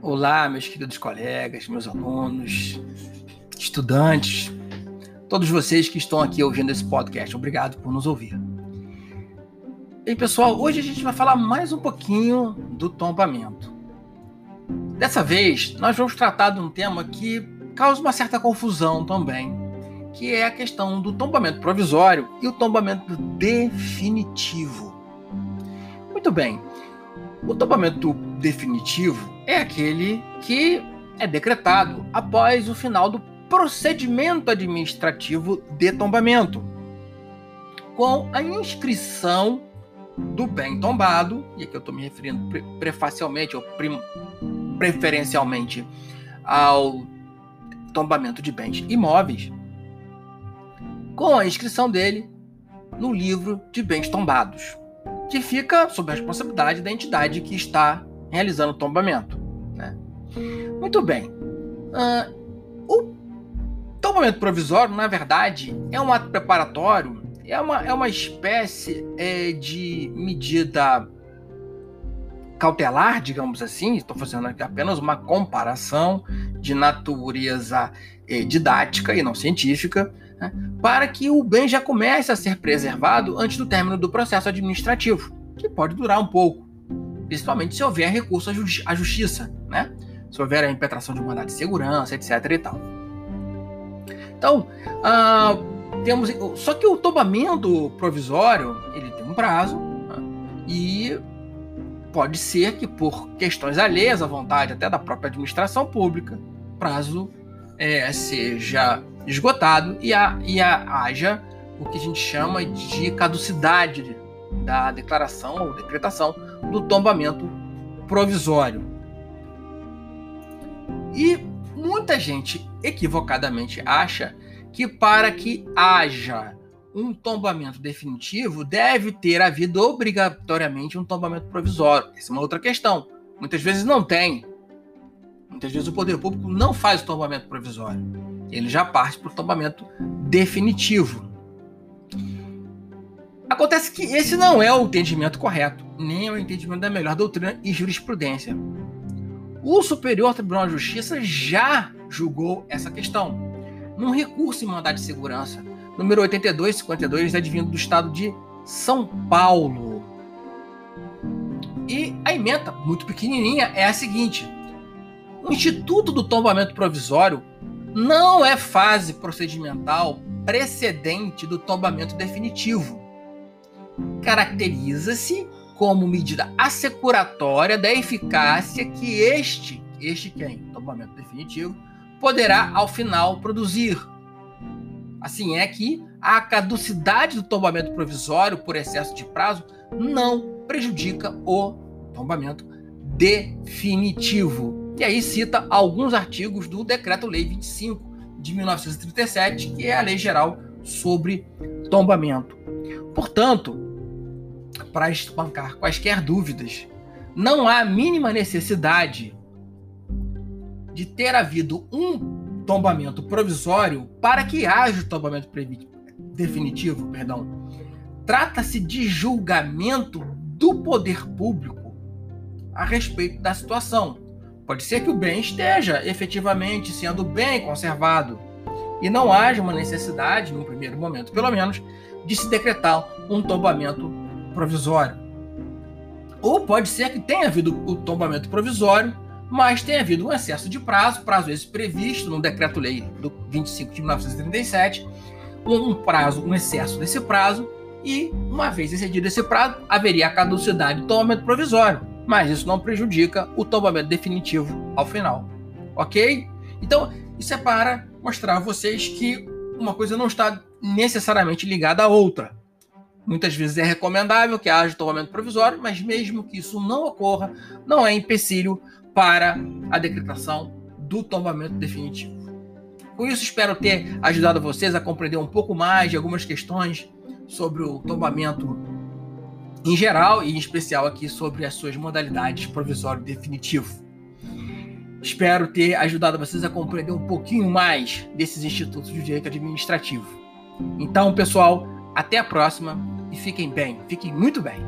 Olá, meus queridos colegas, meus alunos, estudantes, todos vocês que estão aqui ouvindo esse podcast. Obrigado por nos ouvir. E pessoal, hoje a gente vai falar mais um pouquinho do tombamento. Dessa vez, nós vamos tratar de um tema que causa uma certa confusão também, que é a questão do tombamento provisório e o tombamento definitivo. Muito bem. O tombamento definitivo é aquele que é decretado após o final do procedimento administrativo de tombamento, com a inscrição do bem tombado, e aqui eu estou me referindo pre prefacialmente ou preferencialmente ao tombamento de bens imóveis, com a inscrição dele no livro de bens tombados, que fica sob a responsabilidade da entidade que está realizando o tombamento. Né? Muito bem. Uh, o tombamento provisório, na verdade, é um ato preparatório, é uma, é uma espécie é, de medida cautelar, digamos assim, estou fazendo aqui apenas uma comparação de natureza é, didática e não científica, né, para que o bem já comece a ser preservado antes do término do processo administrativo, que pode durar um pouco principalmente se houver recurso à, à justiça, né? Se houver a impetração de um de segurança, etc. e tal. Então, uh, temos. Só que o tombamento provisório ele tem um prazo né? e pode ser que por questões alheias à vontade até da própria administração pública, prazo é, seja esgotado e, a, e a, haja o que a gente chama de caducidade da declaração ou decretação do tombamento provisório. E muita gente equivocadamente acha que para que haja um tombamento definitivo deve ter havido obrigatoriamente um tombamento provisório. Essa é uma outra questão. Muitas vezes não tem. Muitas vezes o poder público não faz o tombamento provisório. Ele já parte para o tombamento definitivo. Acontece que esse não é o entendimento correto, nem é o entendimento da melhor doutrina e jurisprudência. O Superior Tribunal de Justiça já julgou essa questão, num recurso em mandado de segurança, número 8252, advindo do estado de São Paulo. E a emenda, muito pequenininha, é a seguinte: o Instituto do Tombamento Provisório não é fase procedimental precedente do tombamento definitivo caracteriza-se como medida assecuratória da eficácia que este, este quem? Tombamento definitivo, poderá ao final produzir. Assim é que a caducidade do tombamento provisório por excesso de prazo não prejudica o tombamento definitivo. E aí cita alguns artigos do Decreto-Lei 25 de 1937, que é a lei geral sobre tombamento. Portanto, para espancar quaisquer dúvidas, não há a mínima necessidade de ter havido um tombamento provisório para que haja o tombamento definitivo, perdão. Trata-se de julgamento do poder público a respeito da situação. Pode ser que o bem esteja efetivamente sendo bem conservado e não haja uma necessidade, num primeiro momento pelo menos, de se decretar um tombamento provisório. Ou pode ser que tenha havido o tombamento provisório, mas tenha havido um excesso de prazo, prazo esse previsto no Decreto-Lei do 25 de 1937, um prazo, um excesso desse prazo, e uma vez excedido esse prazo, haveria a caducidade do tombamento provisório, mas isso não prejudica o tombamento definitivo ao final. Ok? Então, isso é para mostrar a vocês que uma coisa não está necessariamente ligada à outra. Muitas vezes é recomendável que haja tombamento provisório, mas mesmo que isso não ocorra, não é empecilho para a decretação do tombamento definitivo. Com isso, espero ter ajudado vocês a compreender um pouco mais de algumas questões sobre o tombamento em geral e em especial aqui sobre as suas modalidades provisório definitivo. Espero ter ajudado vocês a compreender um pouquinho mais desses institutos de direito administrativo. Então, pessoal, até a próxima e fiquem bem, fiquem muito bem.